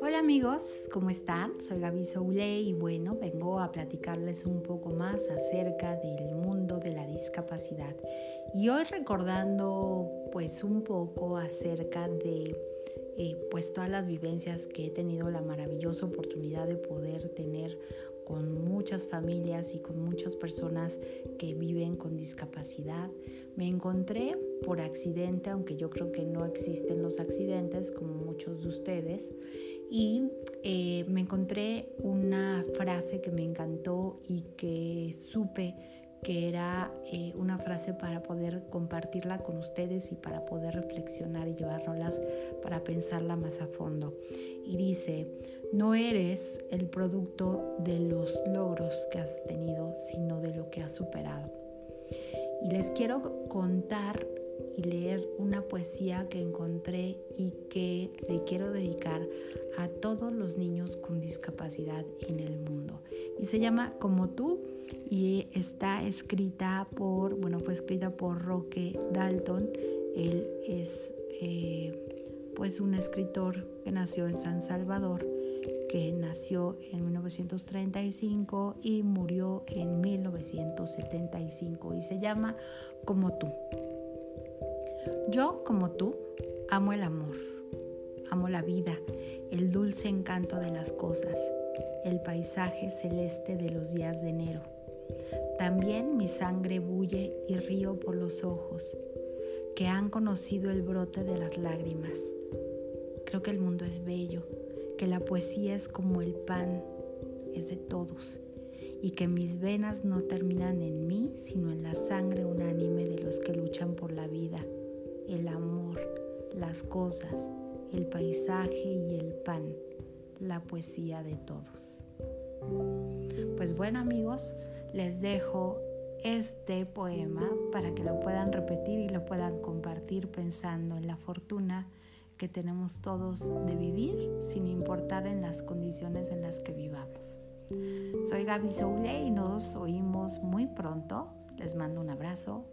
Hola amigos, ¿cómo están? Soy Gaby Soule y bueno, vengo a platicarles un poco más acerca del mundo de la discapacidad. Y hoy recordando pues un poco acerca de eh, pues todas las vivencias que he tenido la maravillosa oportunidad de poder tener con muchas familias y con muchas personas que viven con discapacidad. Me encontré por accidente, aunque yo creo que no existen los accidentes como muchos de ustedes, y eh, me encontré una frase que me encantó y que supe que era eh, una frase para poder compartirla con ustedes y para poder reflexionar y llevárnoslas para pensarla más a fondo. Y dice, no eres el producto de los logros que has tenido, sino de lo que has superado. Y les quiero contar y leer una poesía que encontré y que le quiero dedicar a todos los niños con discapacidad en el mundo. Y se llama Como tú y está escrita por, bueno, fue escrita por Roque Dalton. Él es eh, pues un escritor que nació en San Salvador, que nació en 1935 y murió en 1975 y se llama Como tú. Yo, como tú, amo el amor, amo la vida, el dulce encanto de las cosas, el paisaje celeste de los días de enero. También mi sangre bulle y río por los ojos, que han conocido el brote de las lágrimas. Creo que el mundo es bello, que la poesía es como el pan, es de todos, y que mis venas no terminan en mí, sino en la sangre unánime de los que luchan por la vida el amor, las cosas, el paisaje y el pan, la poesía de todos. Pues bueno amigos, les dejo este poema para que lo puedan repetir y lo puedan compartir pensando en la fortuna que tenemos todos de vivir sin importar en las condiciones en las que vivamos. Soy Gaby Soule y nos oímos muy pronto. Les mando un abrazo.